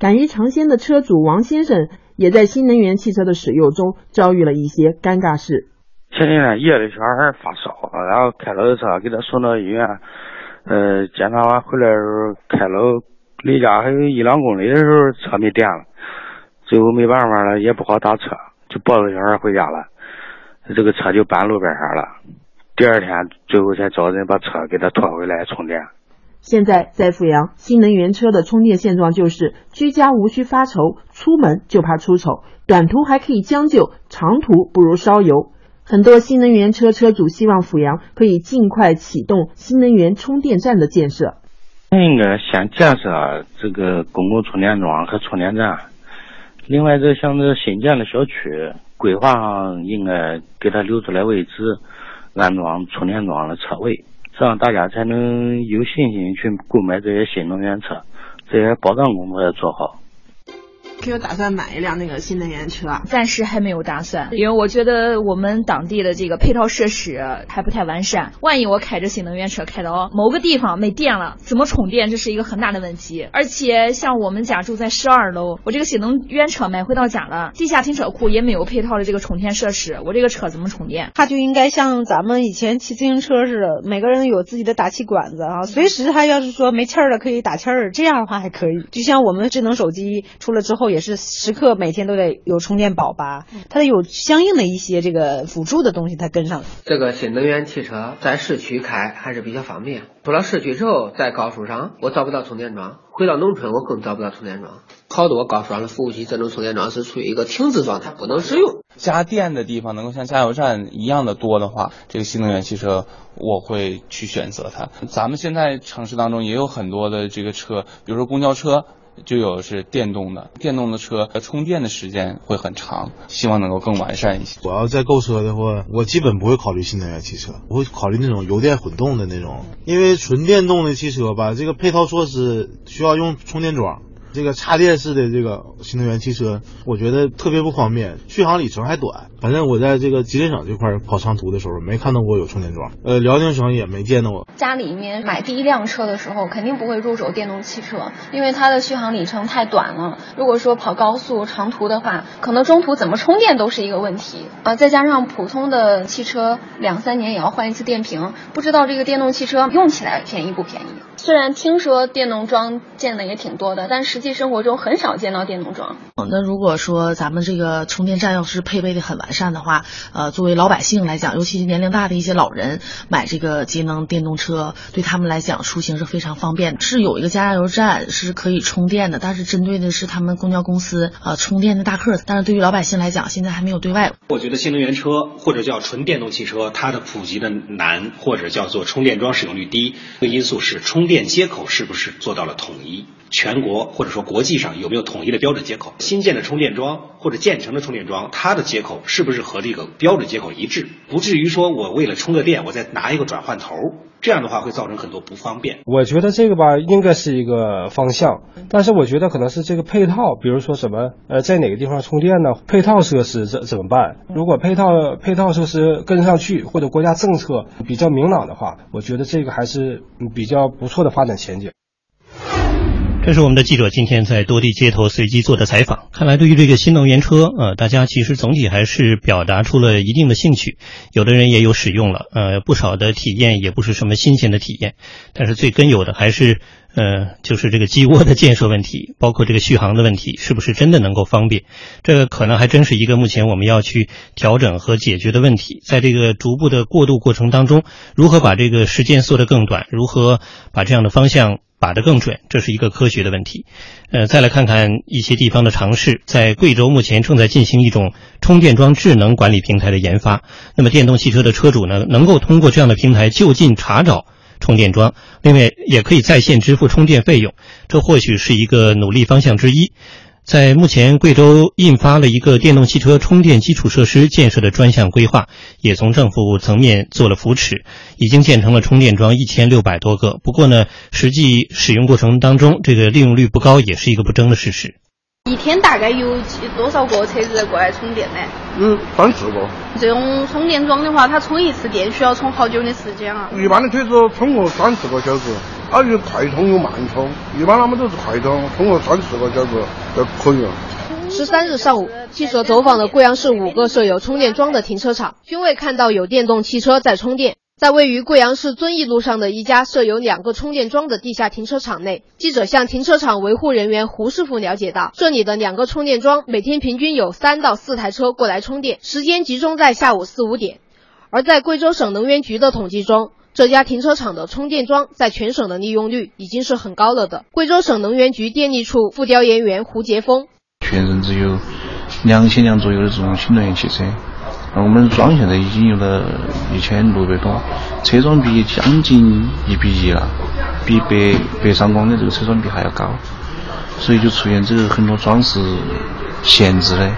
S27: 敢于尝鲜的车主王先生也在新能源汽车的使用中遭遇了一些尴尬事。
S28: 前几天夜里小孩发烧，然后开了车给他送到医院，呃，检查完回来的时候，开了离家还有一两公里的时候，车没电了，最后没办法了，也不好打车，就抱着小孩回家了，这个车就搬路边上了。第二天，最后才找人把车给他拖回来充电。
S27: 现在在阜阳，新能源车的充电现状就是居家无需发愁，出门就怕出丑，短途还可以将就，长途不如烧油。很多新能源车车主希望阜阳可以尽快启动新能源充电站的建设。
S28: 应该先建设这个公共充电桩和充电站。另外，这像这新建的小区，规划上应该给他留出来位置。安装充电桩的车位，这样大家才能有信心去购买这些新能源车。这些保障工作要做好。
S27: 有打算买一辆那个新能源车？
S29: 暂时还没有打算，因为我觉得我们当地的这个配套设施还不太完善。万一我开着新能源车开到某个地方没电了，怎么充电？这是一个很大的问题。而且像我们家住在十二楼，我这个新能源车买回到家了，地下停车库也没有配套的这个充电设施，我这个车怎么充电？
S30: 它就应该像咱们以前骑自行车似的，每个人有自己的打气管子啊，随时它要是说没气儿了可以打气儿，这样的话还可以。就像我们智能手机出了之后。也是时刻每天都得有充电宝吧，它得有相应的一些这个辅助的东西，它跟上。
S31: 这个新能源汽车在市区开还是比较方便，出了市区之后，在高速上我找不到充电桩，回到农村我更找不到充电桩。好多高速上的服务器这种充电桩是处于一个停止状态，不能使用。
S32: 加电的地方能够像加油站一样的多的话，这个新能源汽车我会去选择它。咱们现在城市当中也有很多的这个车，比如说公交车。就有是电动的，电动的车充电的时间会很长，希望能够更完善一些。
S2: 我要再购车的话，我基本不会考虑新能源汽车，我会考虑那种油电混动的那种，因为纯电动的汽车吧，这个配套措施需要用充电桩。这个插电式的这个新能源汽车，我觉得特别不方便，续航里程还短。反正我在这个吉林省这块跑长途的时候，没看到过有充电桩。呃，辽宁省也没见到过。
S33: 家里面买第一辆车的时候，肯定不会入手电动汽车，因为它的续航里程太短了。如果说跑高速长途的话，可能中途怎么充电都是一个问题啊。再加上普通的汽车两三年也要换一次电瓶，不知道这个电动汽车用起来便宜不便宜。虽然听说电动桩建的也挺多的，但实际生活中很少见到电动桩。
S34: 那如果说咱们这个充电站要是配备的很完善的话，呃，作为老百姓来讲，尤其是年龄大的一些老人，买这个节能电动车，对他们来讲出行是非常方便。是有一个加油站是可以充电的，但是针对的是他们公交公司呃充电的大客。但是对于老百姓来讲，现在还没有对外。
S35: 我觉得新能源车或者叫纯电动汽车，它的普及的难，或者叫做充电桩使用率低，一个因素是充电接口是不是做到了统一？全国或者说国际上有没有统一的标准接口？新建的充电桩或者建成的充电桩，它的接口是不是和这个标准接口一致？不至于说我为了充个电，我再拿一个转换头，这样的话会造成很多不方便。
S36: 我觉得这个吧，应该是一个方向，但是我觉得可能是这个配套，比如说什么呃，在哪个地方充电呢？配套设施怎怎么办？如果配套配套设施跟上去，或者国家政策比较明朗的话，我觉得这个还是比较不错的发展前景。
S1: 这是我们的记者今天在多地街头随机做的采访。看来对于这个新能源车，呃，大家其实总体还是表达出了一定的兴趣，有的人也有使用了，呃，不少的体验也不是什么新鲜的体验。但是最根有的还是，呃，就是这个鸡窝的建设问题，包括这个续航的问题，是不是真的能够方便？这可能还真是一个目前我们要去调整和解决的问题。在这个逐步的过渡过程当中，如何把这个时间缩得更短？如何把这样的方向？打得更准，这是一个科学的问题。呃，再来看看一些地方的尝试，在贵州目前正在进行一种充电桩智能管理平台的研发。那么电动汽车的车主呢，能够通过这样的平台就近查找充电桩，另外也可以在线支付充电费用，这或许是一个努力方向之一。在目前，贵州印发了一个电动汽车充电基础设施建设的专项规划，也从政府层面做了扶持，已经建成了充电桩一千六百多个。不过呢，实际使用过程当中，这个利用率不高，也是一个不争的事实。
S37: 一天大概有几多少个车子过来充电呢？
S38: 嗯，三四个。
S37: 这种充电桩的话，它充一次电需要充好久的时间啊？
S38: 一般的车子充个三四个小时。啊，有快充有慢充，一般他们都是快充，充个三四个小时就可以了。
S39: 十三日上午，记者走访了贵阳市五个设有充电桩的停车场，均未看到有电动汽车在充电。在位于贵阳市遵义路上的一家设有两个充电桩的地下停车场内，记者向停车场维护人员胡师傅了解到，这里的两个充电桩每天平均有三到四台车过来充电，时间集中在下午四五点。而在贵州省能源局的统计中，这家停车场的充电桩在全省的利用率已经是很高了的。贵州省能源局电力处副调研员胡杰峰：
S40: 全省只有两千辆左右的这种新能源汽车，而我们桩现在已经有了一千六百多，车桩比将近一比一了，比北北上广的这个车桩比还要高，所以就出现这个很多桩是闲置的。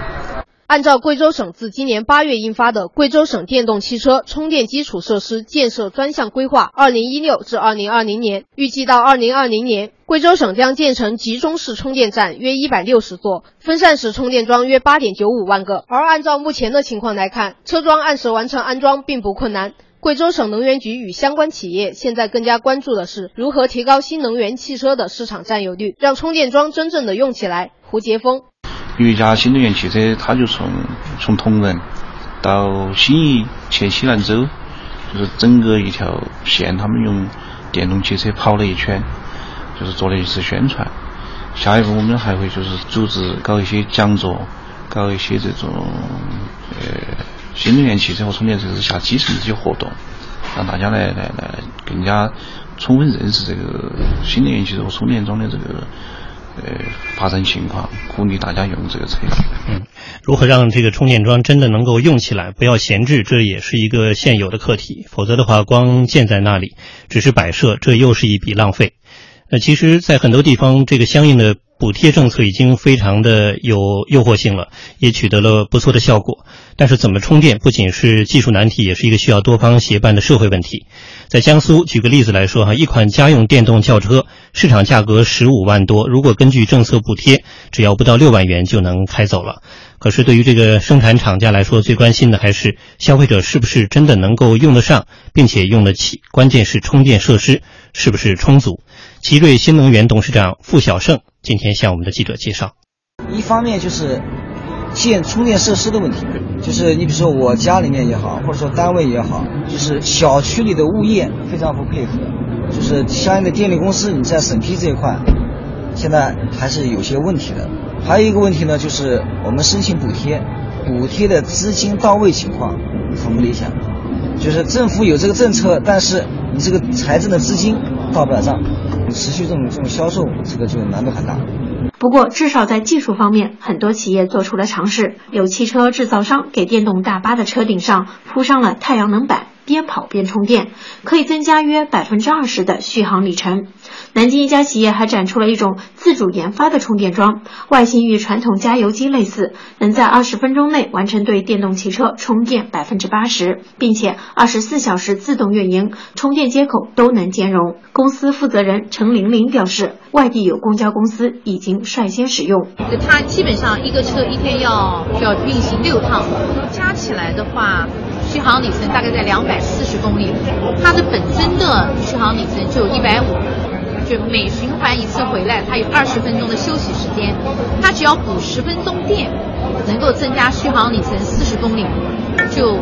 S39: 按照贵州省自今年八月印发的《贵州省电动汽车充电基础设施建设专项规划（二零一六至二零二零年）》，预计到二零二零年，贵州省将建成集中式充电站约一百六十座，分散式充电桩约八点九五万个。而按照目前的情况来看，车桩按时完成安装并不困难。贵州省能源局与相关企业现在更加关注的是如何提高新能源汽车的市场占有率，让充电桩真正的用起来。胡杰峰。
S40: 有一家新能源汽车，他就从从铜仁到新义去西南州，就是整个一条线，他们用电动汽车跑了一圈，就是做了一次宣传。下一步我们还会就是组织搞一些讲座，搞一些这种呃新能源汽车和充电设施下基层这些活动，让大家来来来更加充分认识这个新能源汽车和充电桩的这个。呃，发生情况，鼓励大家用这个车。
S1: 嗯，如何让这个充电桩真的能够用起来，不要闲置，这也是一个现有的课题。否则的话，光建在那里，只是摆设，这又是一笔浪费。呃，其实，在很多地方，这个相应的补贴政策已经非常的有诱惑性了，也取得了不错的效果。但是，怎么充电不仅是技术难题，也是一个需要多方协办的社会问题。在江苏，举个例子来说哈，一款家用电动轿车市场价格十五万多，如果根据政策补贴，只要不到六万元就能开走了。可是，对于这个生产厂家来说，最关心的还是消费者是不是真的能够用得上，并且用得起。关键是充电设施是不是充足。奇瑞新能源董事长付小胜今天向我们的记者介绍：
S41: 一方面就是建充电设施的问题，就是你比如说我家里面也好，或者说单位也好，就是小区里的物业非常不配合，就是相应的电力公司你在审批这一块，现在还是有些问题的。还有一个问题呢，就是我们申请补贴，补贴的资金到位情况很不理想，就是政府有这个政策，但是你这个财政的资金到不了账，持续这种这种销售，这个就难度很大。
S42: 不过，至少在技术方面，很多企业做出了尝试。有汽车制造商给电动大巴的车顶上铺上了太阳能板，边跑边充电，可以增加约百分之二十的续航里程。南京一家企业还展出了一种自主研发的充电桩，外形与传统加油机类似，能在二十分钟内完成对电动汽车充电百分之八十，并且二十四小时自动运营，充电接口都能兼容。公司负责人陈玲玲表示，外地有公交公司已经率先使用。
S43: 它基本上一个车一天要要运行六趟，加起来的话，续航里程大概在两百四十公里。它的本身的续航里程就一百五。就每循环一次回来，它有二十分钟的休息时间，它只要补十分钟电，能够增加续航里程四十公里，就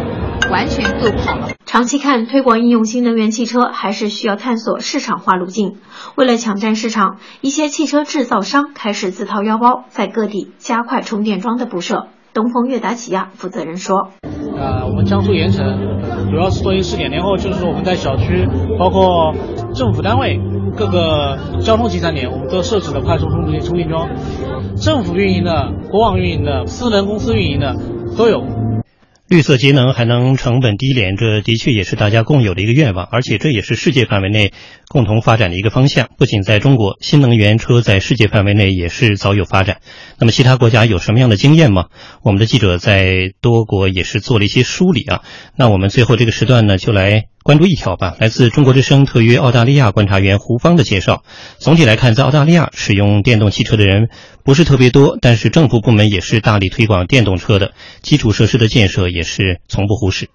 S43: 完全够跑了。
S42: 长期看，推广应用新能源汽车还是需要探索市场化路径。为了抢占市场，一些汽车制造商开始自掏腰包，在各地加快充电桩的布设。东风悦达起亚负责人说：“
S44: 呃，我们江苏盐城主要是做一个试点，然后就是我们在小区，包括政府单位。”各个交通集散点，我们都设置了快速充电充电桩，政府运营的、国网运营的、私人公司运营的都有。
S1: 绿色节能还能成本低廉，这的确也是大家共有的一个愿望，而且这也是世界范围内共同发展的一个方向。不仅在中国，新能源车在世界范围内也是早有发展。那么其他国家有什么样的经验吗？我们的记者在多国也是做了一些梳理啊。那我们最后这个时段呢，就来。关注一条吧，来自中国之声特约澳大利亚观察员胡芳的介绍。总体来看，在澳大利亚使用电动汽车的人不是特别多，但是政府部门也是大力推广电动车的，基础设施的建设也是从不忽视。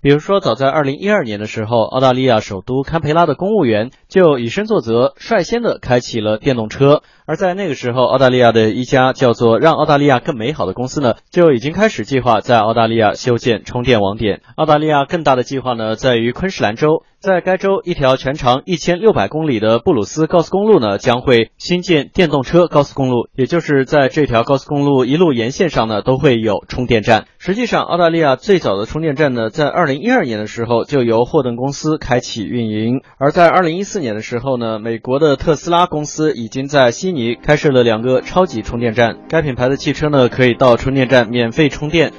S45: 比如说，早在二零一二年的时候，澳大利亚首都堪培拉的公务员就以身作则，率先的开启了电动车。而在那个时候，澳大利亚的一家叫做“让澳大利亚更美好”的公司呢，就已经开始计划在澳大利亚修建充电网点。澳大利亚更大的计划呢，在于昆士兰州。在该州，一条全长一千六百公里的布鲁斯高速公路呢，将会新建电动车高速公路，也就是在这条高速公路一路沿线上呢，都会有充电站。实际上，澳大利亚最早的充电站呢，在二零一二年的时候就由霍顿公司开启运营，而在二零一四年的时候呢，美国的特斯拉公司已经在悉开设了两个超级充电站。该品牌的汽车呢，可以到充电站免费充电。